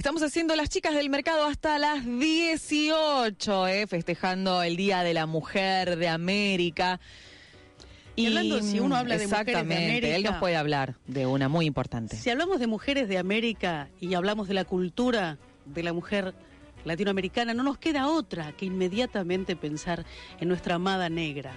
Estamos haciendo las chicas del mercado hasta las 18, eh, festejando el Día de la Mujer de América. Y hablando, si uno habla de mujeres de Exactamente, América- él nos puede hablar de una muy importante. Si hablamos de mujeres de América y hablamos de la cultura de la mujer latinoamericana, no nos queda otra que inmediatamente pensar en nuestra amada negra.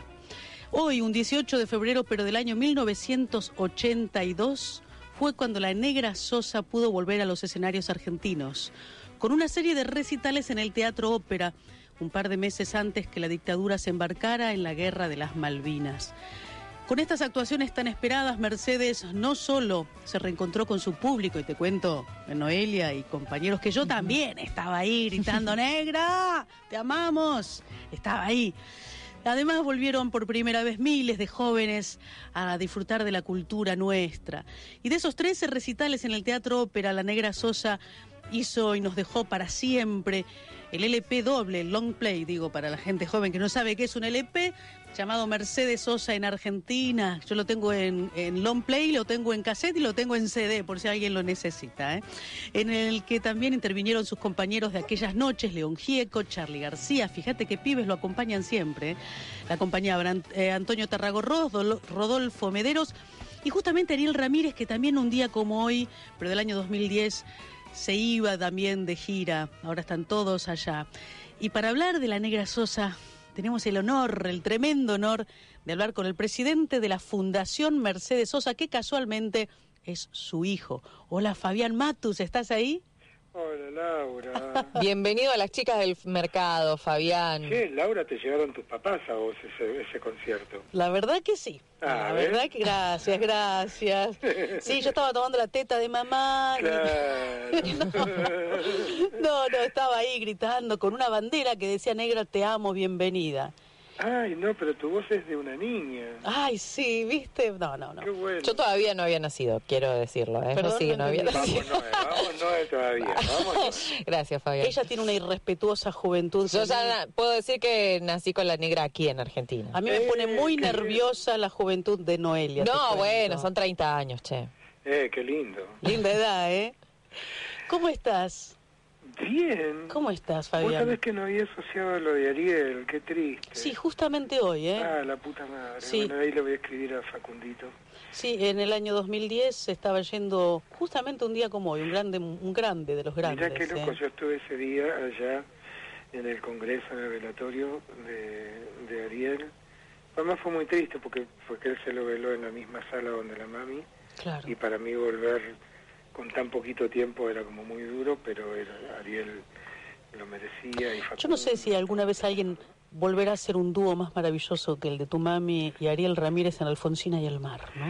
Hoy, un 18 de febrero, pero del año 1982, fue cuando la negra Sosa pudo volver a los escenarios argentinos, con una serie de recitales en el Teatro Ópera, un par de meses antes que la dictadura se embarcara en la Guerra de las Malvinas. Con estas actuaciones tan esperadas, Mercedes no solo se reencontró con su público, y te cuento, Noelia y compañeros, que yo también estaba ahí gritando, negra, te amamos, estaba ahí. Además volvieron por primera vez miles de jóvenes a disfrutar de la cultura nuestra. Y de esos 13 recitales en el Teatro Ópera, la Negra Sosa hizo y nos dejó para siempre el LP doble, el long play, digo, para la gente joven que no sabe qué es un LP, llamado Mercedes Sosa en Argentina. Yo lo tengo en, en long play, lo tengo en cassette y lo tengo en CD, por si alguien lo necesita. ¿eh? En el que también intervinieron sus compañeros de aquellas noches, León Gieco, Charlie García. Fíjate que pibes lo acompañan siempre. ¿eh? La acompañaban eh, Antonio Tarragorroz, Dolo- Rodolfo Mederos y justamente Ariel Ramírez, que también un día como hoy, pero del año 2010, se iba también de gira. Ahora están todos allá. Y para hablar de la Negra Sosa, tenemos el honor, el tremendo honor de hablar con el presidente de la Fundación Mercedes Sosa, que casualmente es su hijo. Hola Fabián Matus, ¿estás ahí? Hola Laura. Bienvenido a las chicas del mercado, Fabián. Che, Laura, te llevaron tus papás a vos ese, ese concierto. La verdad que sí. Ah, la ¿ves? verdad que gracias, gracias. Sí, yo estaba tomando la teta de mamá. y- Claro. No, no, estaba ahí gritando con una bandera que decía negra, te amo, bienvenida. Ay, no, pero tu voz es de una niña. Ay, sí, ¿viste? No, no, no. Qué bueno. Yo todavía no había nacido, quiero decirlo. ¿eh? Perdón, no, sí, no no había nacido. Vamos, no, vamos, no todavía. Vamos. Gracias, Fabián. Ella tiene una irrespetuosa juventud. Yo ya puedo decir que nací con la negra aquí en Argentina. A mí me pone Eh, muy nerviosa la juventud de Noelia. No, bueno, son 30 años, che. Eh, qué lindo. Linda edad, ¿eh? ¿Cómo estás? Bien. ¿Cómo estás, Vos sabés Fabián? que no había asociado lo de Ariel, qué triste. Sí, justamente hoy, ¿eh? Ah, la puta madre. Sí. Bueno, ahí le voy a escribir a Facundito. Sí, en el año 2010 se estaba yendo justamente un día como hoy, un grande, un grande de los grandes. Mirá qué loco, ¿eh? yo estuve ese día allá en el congreso, en el velatorio de, de Ariel. Además fue muy triste porque, porque él se lo veló en la misma sala donde la mami Claro. y para mí volver con tan poquito tiempo era como muy duro, pero era- Ariel lo merecía. Y Yo no sé si alguna vez alguien volverá a ser un dúo más maravilloso que el de tu mami y Ariel Ramírez en Alfonsina y el mar, ¿no?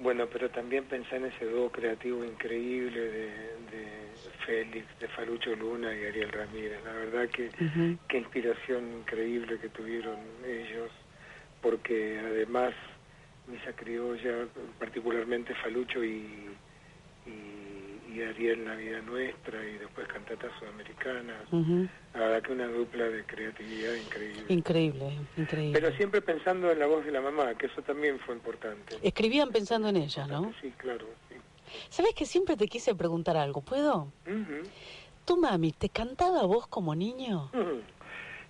Bueno, pero también pensé en ese dúo creativo increíble de, de Félix, de Falucho Luna y Ariel Ramírez. La verdad que qué inspiración increíble que tuvieron ellos, porque además Misa Criolla, particularmente Falucho y, y, y Ariel Navidad Nuestra y después Cantatas Sudamericanas, Ujú. la verdad que una dupla de creatividad increíble. Increíble, increíble. Pero siempre pensando en la voz de la mamá, que eso también fue importante. Escribían pensando en ella, ¿no? Sí, claro. Sí. ¿Sabes que siempre te quise preguntar algo? ¿Puedo? Ujú. ¿Tu mami te cantaba vos como niño?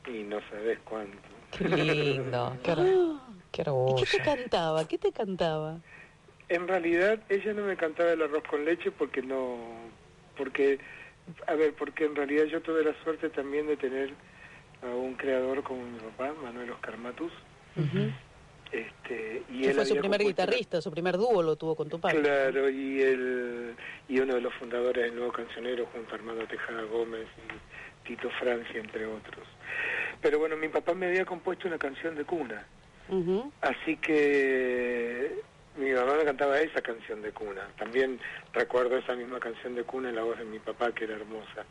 Y no sabes cuánto. Qué lindo, qué, Ah, qué ¿Y orgullo. qué te cantaba? ¿Qué te cantaba? En realidad ella no me cantaba el arroz con leche porque no, porque, a ver, porque en realidad yo tuve la suerte también de tener a un creador como mi papá, Manuel Oscar Matus, este, y él fue su primer la- guitarrista, su primer dúo lo tuvo con tu padre. Claro, y él, y uno de los fundadores del Nuevo Cancionero junto a Armando Tejada Gómez y Tito Francia, entre otros. Pero bueno, mi papá me había compuesto una canción de cuna. Así que Mi mamá me cantaba esa canción de cuna. También recuerdo esa misma canción de cuna en la voz de mi papá, que era hermosa.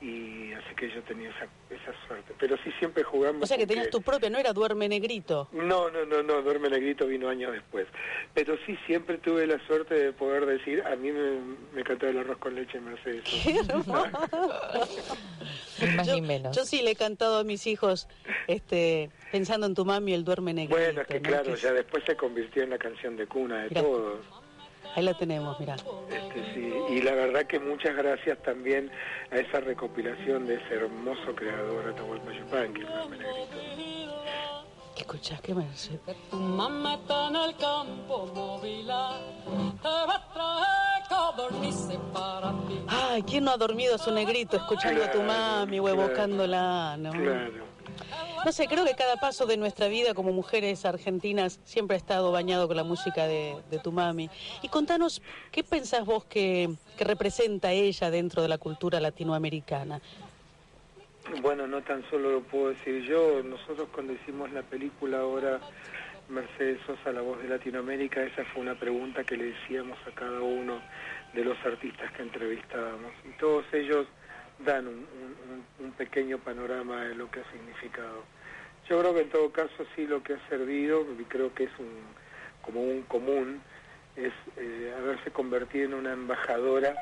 Y así que yo tenía esa, esa suerte. Pero sí siempre jugamos. O sea que tenías tu propia, no era Duerme Negrito. No, no, no, no, Duerme Negrito vino años después. Pero sí siempre tuve la suerte de poder decir, a mí me, me cantaba el arroz con leche Mercedes. Sosa. Qué más yo, ni menos. yo sí le he cantado a mis hijos este, pensando en tu mami el Duerme Negrito. Bueno, es que ¿no? claro, ya después se convirtió en la canción de cuna de Mirá. todos. Ahí la tenemos, mira. Este, sí, y la verdad que muchas gracias también a esa recopilación de ese hermoso creador Atahualpa Yupanqui, el Duerme Negrito. ¿Qué escuchás? ¿Qué me dice? Tu mamá está en el campo móvila, te va a traer codornices para ti. Ay, ¿quién no ha dormido a su negrito escuchando a tu mami o claro. evocándola? ¿no? Claro. No sé, creo que cada paso de nuestra vida como mujeres argentinas siempre ha estado bañado con la música de, tu mami. Y contanos, ¿qué pensás vos que, que representa ella dentro de la cultura latinoamericana? Bueno, no tan solo lo puedo decir yo, nosotros cuando hicimos la película ahora, Mercedes Sosa, la voz de Latinoamérica, esa fue una pregunta que le decíamos a cada uno de los artistas que entrevistábamos. Y todos ellos dan un, un- pequeño panorama de lo que ha significado. Yo creo que en todo caso sí lo que ha servido, y creo que es un, como un común, es eh, haberse convertido en una embajadora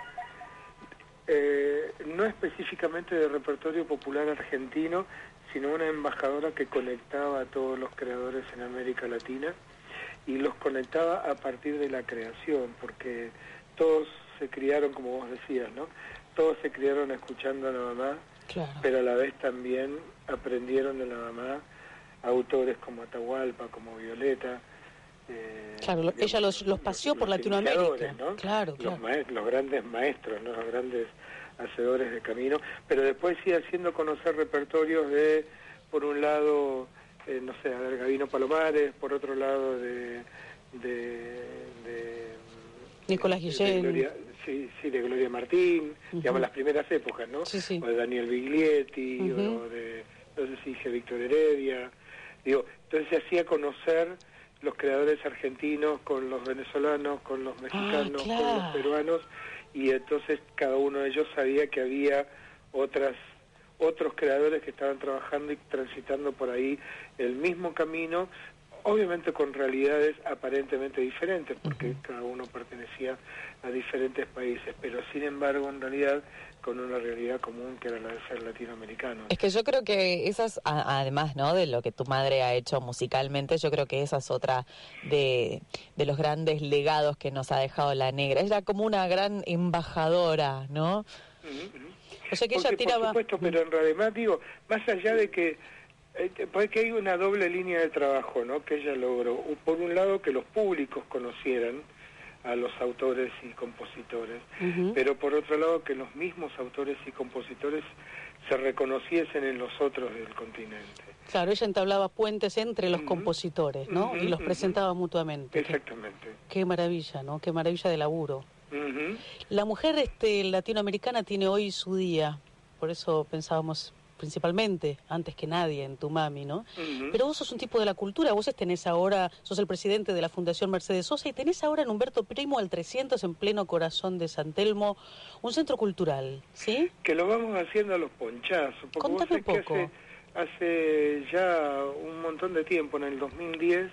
eh, no específicamente de repertorio popular argentino, sino una embajadora que conectaba a todos los creadores en América Latina y los conectaba a partir de la creación, porque todos se criaron, como vos decías, ¿no? Todos se criaron escuchando a la mamá, Claro. pero a la vez también aprendieron de la mamá autores como Atahualpa, como Violeta. eh, Claro, ella los- los paseó por Latinoamérica. ¿no? Claro, los, claro. los grandes maestros, ¿no? los grandes hacedores de camino, pero después sí haciendo conocer repertorios de, por un lado, eh, no sé, a ver, Gavino Palomares, por otro lado de... de, de Nicolás de Guillén. Gloria- sí, sí, de Gloria Martín, digamos las primeras épocas, ¿no? Sí, sí. O de Daniel Biglietti, Ujú. o de, no sé si dije Víctor Heredia. Digo, entonces se hacía conocer los creadores argentinos con los venezolanos, con los mexicanos, con Ah, claro. los peruanos, y entonces cada uno de ellos sabía que había otras otros creadores que estaban trabajando y transitando por ahí el mismo camino, obviamente con realidades aparentemente diferentes, porque cada uno pertenecía a diferentes países, pero sin embargo en realidad con una realidad común que era la de ser latinoamericano. Es que yo creo que esas, además, ¿no? De lo que tu madre ha hecho musicalmente, yo creo que esa es otra de, de los grandes legados que nos ha dejado la negra. Era como una gran embajadora, ¿no? O sea que ella tiraba... Por supuesto, pero en realidad digo, más allá de que, eh, te- porque hay una doble línea de trabajo, ¿no? Que ella logró. Por un lado, que los públicos conocieran a los autores y compositores, pero por otro lado, que los mismos autores y compositores se reconociesen en los otros del continente. Claro, ella entablaba puentes entre los compositores, ¿no? Y los presentaba mutuamente. Qué, Exactamente. qué maravilla, ¿no? Qué maravilla de laburo. La mujer este, latinoamericana tiene hoy su día, por eso pensábamos principalmente, antes que nadie, en tu mami, ¿no? Pero vos sos un tipo de la cultura, vos tenés ahora, sos el presidente de la Fundación Mercedes Sosa y tenés ahora en Humberto Primo al 300 en pleno corazón de San Telmo, un centro cultural, ¿sí? que lo vamos haciendo a los ponchazos. Porque Contame un poco. Hace, hace ya un montón de tiempo, en el 2010,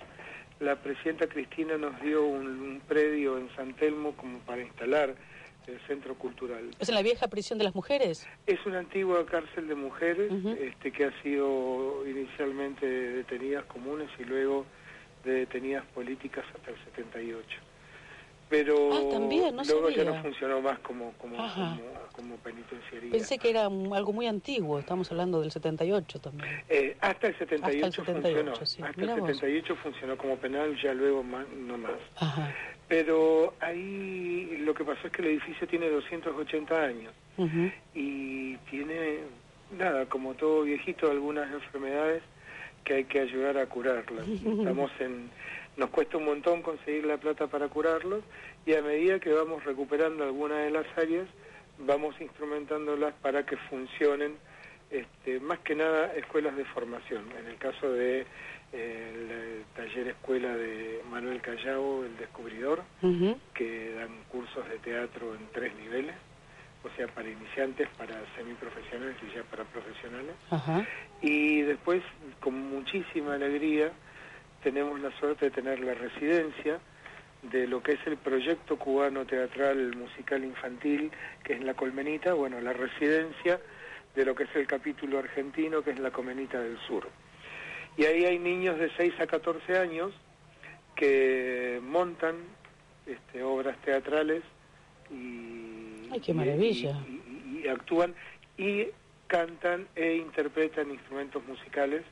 la presidenta Cristina nos dio un, un predio en San Telmo como para instalar el centro cultural. ¿Es en la vieja prisión de las mujeres? Es una antigua cárcel de mujeres Ujú. este, que ha sido inicialmente de detenidas comunes y luego de detenidas políticas hasta el 78. Pero Ah, también, no luego ya sabía. no funcionó más como, como, como, como penitenciaría. Pensé que era algo muy antiguo, estamos hablando del 78 también. Eh, hasta el 78, Hasta el 78, funcionó. sí. Hasta Mirá el vos. 78 funcionó como penal, ya luego más, no más. Ajá. Pero ahí lo que pasó es que el edificio tiene 280 años y tiene, nada, como todo viejito, algunas enfermedades que hay que ayudar a curarlas. Estamos en, nos cuesta un montón conseguir la plata para curarlos y a medida que vamos recuperando algunas de las áreas, vamos instrumentándolas para que funcionen, este, más que nada escuelas de formación. En el caso de el, taller escuela de Manuel Callao, El Descubridor, que dan cursos de teatro en tres niveles, o sea, para iniciantes, para semiprofesionales y ya para profesionales. Y después, con muchísima alegría, tenemos la suerte de tener la residencia de lo que es el proyecto cubano teatral musical infantil, que es La Colmenita, bueno, la residencia de lo que es el capítulo argentino, que es La Colmenita del Sur. Y ahí hay niños de 6 a 14 años que montan este, obras teatrales y, Ay, qué maravilla. y, actúan y cantan e interpretan instrumentos musicales.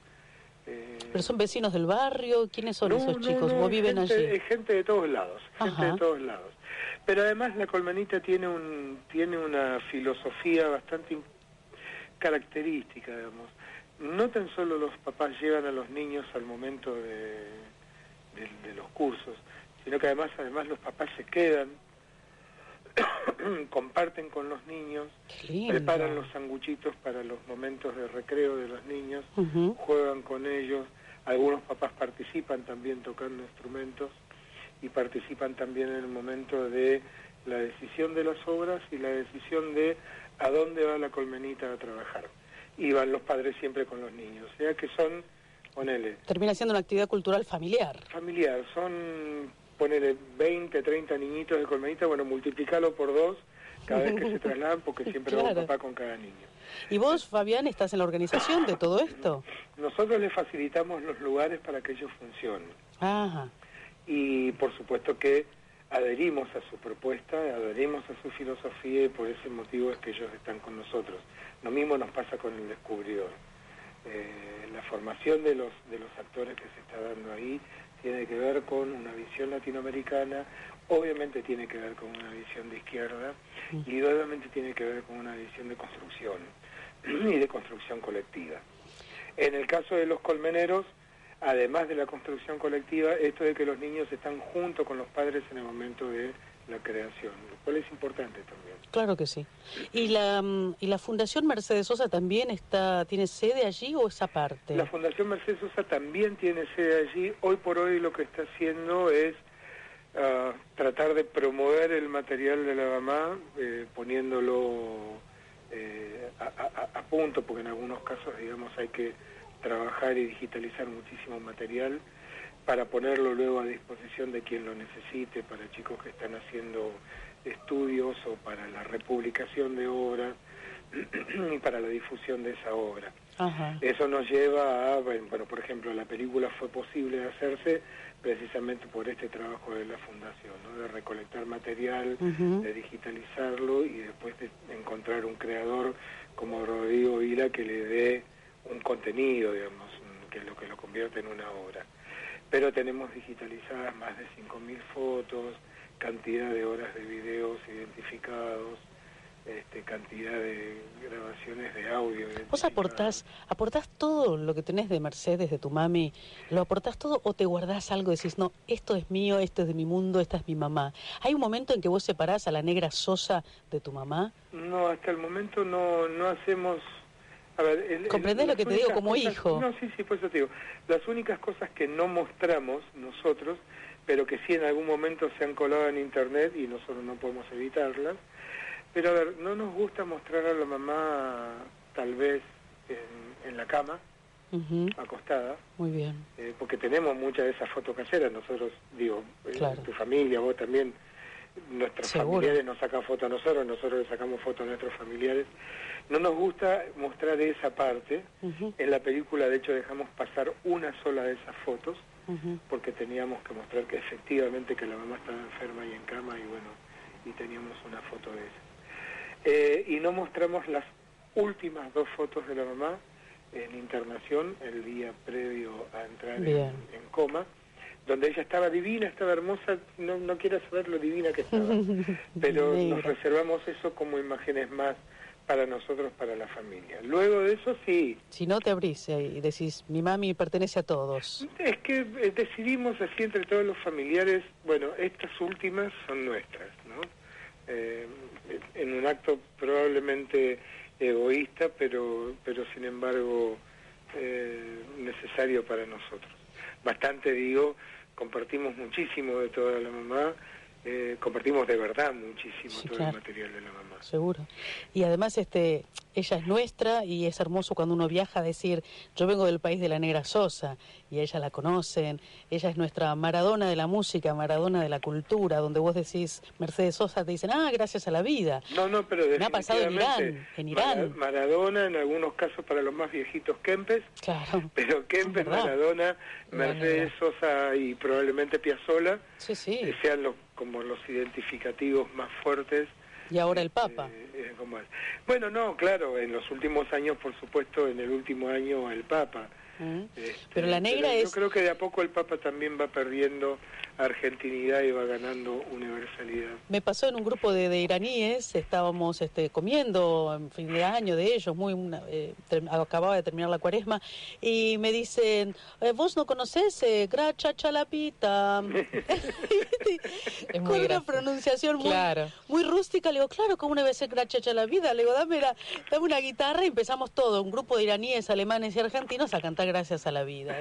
Eh, ¿Pero son vecinos del barrio? ¿Quiénes son esos chicos? ¿O viven gente, allí? gente de todos lados, gente de todos lados. Pero además la colmenita tiene un tiene una filosofía bastante característica, digamos no tan solo los papás llevan a los niños al momento de, los cursos, sino que además, además los papás se quedan, comparten con los niños, preparan los sanguchitos para los momentos de recreo de los niños, juegan con ellos, algunos papás participan también tocando instrumentos y participan también en el momento de la decisión de las obras y la decisión de a dónde va la colmenita a trabajar y van los padres siempre con los niños. O sea que son, ponele... Termina siendo una actividad cultural familiar. Familiar, son, ponele 20, 30 niñitos de colmenita, bueno, multiplicalo por dos cada vez que se trasladan porque siempre va un papá con cada niño. ¿Y vos, Fabián, estás en la organización de todo esto? Nosotros les facilitamos los lugares para que ellos funcionen. Ajá. Y por supuesto que adherimos a su propuesta, adherimos a su filosofía y por ese motivo es que ellos están con nosotros. Lo mismo nos pasa con el descubridor. Eh, la formación de los, de los actores que se está dando ahí tiene que ver con una visión latinoamericana, obviamente tiene que ver con una visión de izquierda y obviamente tiene que ver con una visión de construcción y de construcción colectiva. En el caso de los colmeneros, además de la construcción colectiva, esto de que los niños están junto con los padres en el momento de la creación, lo cual es importante también. Claro que sí. ¿Y la, mm, y la Fundación Mercedes Sosa también está tiene sede allí o esa parte? La Fundación Mercedes Sosa también tiene sede allí. Hoy por hoy lo que está haciendo es ah, tratar de promover el material de la mamá, eh, poniéndolo eh, a, a punto, porque en algunos casos, digamos, hay que trabajar y digitalizar muchísimo material para ponerlo luego a disposición de quien lo necesite, para chicos que están haciendo estudios o para la republicación de obras y para la difusión de esa obra. Eso nos lleva a, bueno, por ejemplo, la película fue posible hacerse precisamente por este trabajo de la Fundación, ¿no? de recolectar material, de digitalizarlo y después de encontrar un creador como Rodrigo Vila que le dé un contenido, digamos, que es lo que lo convierte en una obra. Pero tenemos digitalizadas más de 5.000 fotos, cantidad de horas de videos identificados, este, cantidad de grabaciones de audio. ¿Vos aportás, aportás todo lo que tenés de Mercedes, de tu mami? ¿Lo aportás todo o te guardás algo y decís, no, esto es mío, esto es de mi mundo, esta es mi mamá? ¿Hay un momento en que vos separás a la negra sosa de tu mamá? No, hasta el momento no, no hacemos a ver, ¿Comprendés lo que te digo como hijo? No, sí, sí, por eso te digo. Las únicas cosas que no mostramos nosotros, pero que sí en algún momento se han colado en internet y nosotros no podemos evitarlas. Pero a ver, no nos gusta mostrar a la mamá tal vez en, la cama, acostada. Muy bien. Eh, porque tenemos muchas de esas fotos caseras. Nosotros, digo, eh, tu familia, vos también, nuestros familiares nos sacan fotos a nosotros, nosotros le sacamos fotos a nuestros familiares. No nos gusta mostrar esa parte. En la película, de hecho, dejamos pasar una sola de esas fotos, porque teníamos que mostrar que efectivamente que la mamá estaba enferma y en cama, y bueno, y teníamos una foto de esa. Eh, y no mostramos las últimas dos fotos de la mamá en internación, el día previo a entrar en, coma, donde ella estaba divina, estaba hermosa, no, no quiero saber lo divina que estaba, pero nos reservamos eso como imágenes más para nosotros, para la familia. Luego de eso sí. Si no te abrís y decís, mi mami pertenece a todos. Es que eh, decidimos así entre todos los familiares, bueno, estas últimas son nuestras, ¿no? Eh, en un acto probablemente egoísta, pero, pero sin embargo eh, necesario para nosotros. Bastante, digo, compartimos muchísimo de toda la mamá, eh, compartimos de verdad muchísimo todo el material de la mamá. Seguro. Y además, este, ella es nuestra y es hermoso cuando uno viaja a decir, yo vengo del país de la Negra Sosa y ella la conocen, ella es nuestra Maradona de la música, Maradona de la cultura, donde vos decís Mercedes Sosa, te dicen, ah, gracias a la vida. No, no, pero Me ha pasado en Irán, en Irán. Maradona, en algunos casos para los más viejitos Kempes, claro. pero Kempes, Maradona, Mercedes Sosa y probablemente Piazzola sí, sí. Eh, sean los, como los identificativos más fuertes y ahora el Papa. Eh, eh, bueno, no, claro, en los últimos años, por supuesto, en el último año el Papa. Mm. Este, pero la negra es... Yo creo que de a poco el Papa también va perdiendo argentinidad y va ganando universalidad. Me pasó en un grupo de, iraníes, estábamos este, comiendo en fin de año de ellos, muy eh, acababa de terminar la cuaresma, y me dicen, eh, vos no conocés eh, Gracha Chalapita. Con una pronunciación muy, muy rústica, le digo, claro, ¿cómo debe ser Gracha Chalapita? Le digo, dame, dame una guitarra y empezamos todo, un grupo de iraníes, alemanes y argentinos a cantar Gracias a la Vida.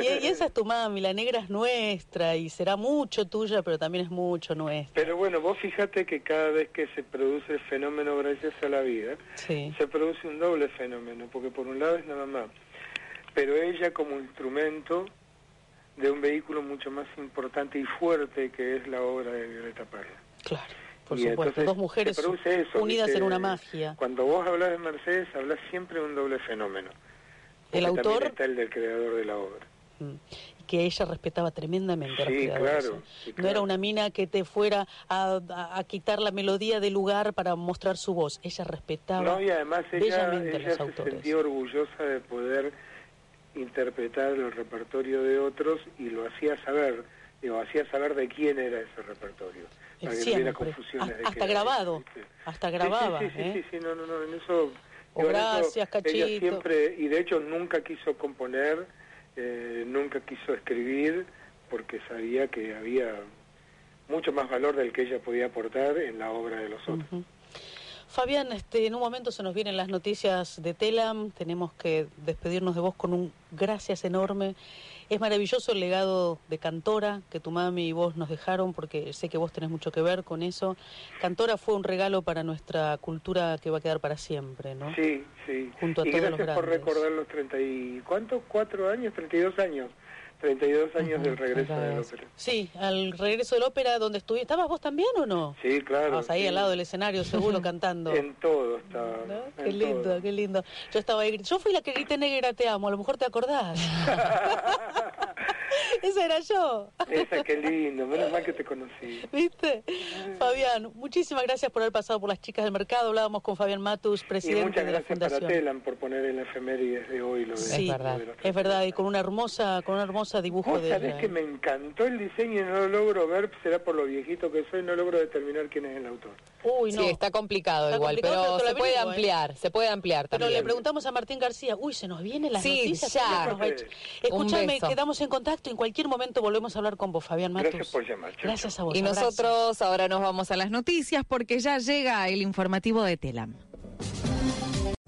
Y, y esa es tu mami, la negra es nuestra, y será mucho tuya, pero también es mucho nuestra. Pero bueno, vos fíjate que cada vez que se produce el fenómeno gracias a la vida, se produce un doble fenómeno, porque por un lado es nada más, pero ella como instrumento de un vehículo mucho más importante y fuerte que es la obra de Violeta Parra. Claro. Por supuesto, dos mujeres unidas en una magia. Cuando vos hablas de Mercedes, hablas siempre de un doble fenómeno. El autor está el del creador de la obra. Mm que ella respetaba tremendamente a sí, claro, No era una mina que te fuera a, quitar la melodía del lugar para mostrar su voz. Ella respetaba no, y además ella, se sentía orgullosa de poder interpretar el repertorio de otros y lo hacía saber, digo, hacía saber de quién era ese repertorio. Para que no hubiera confusiones. Hasta, grabado, hasta grababa. Sí, sí, sí, sí, no, no, no, en eso... gracias, Cachito. Ella siempre, y de hecho nunca quiso componer eh, nunca quiso escribir porque sabía que había mucho más valor del que ella podía aportar en la obra de los otros. Fabián, este, en un momento se nos vienen las noticias de Telam, tenemos que despedirnos de vos con un gracias enorme. Es maravilloso el legado de Cantora que tu mami y vos nos dejaron, porque sé que vos tenés mucho que ver con eso. Cantora fue un regalo para nuestra cultura que va a quedar para siempre, ¿no? Sí, sí. Junto a y todos gracias por recordar los 30 y... ¿Cuántos? ¿Cuatro años? ¿32 años? 32 años del regreso del ópera. Sí, al regreso del ópera donde estuviste. ¿Estabas vos también o no? Sí, claro. Estabas ahí al lado del escenario, seguro, cantando. En todo estaba. Qué lindo, qué lindo. Yo estaba ahí. Yo fui la que grité negra te amo, a lo mejor te acordás. Esa era yo. Esa, qué lindo. Menos mal que te conocí. ¿Viste? Fabián, muchísimas gracias por haber pasado por las chicas del mercado. Hablábamos con Fabián Matus, presidente y muchas de la Fundación. Gracias para Telam por poner en la efemérides de hoy lo de Sí, es verdad. es verdad. Y con una hermosa, con una hermosa dibujo de sabés que me encantó el diseño y no lo logro ver, será por lo viejito que soy, no logro determinar quién es el autor. Uy, no. Sí, está complicado igual, pero, se puede ¿eh? ampliar, se puede ampliar también. Pero le preguntamos a Martín García, uy, se nos vienen las sí, noticias. Ya. Escúchame, quedamos en contacto, en cualquier momento volvemos a hablar con vos, Fabián Matos. Gracias por llamar. Gracias a vos. Y nosotros ahora nos vamos a las noticias porque ya llega el informativo de Telam.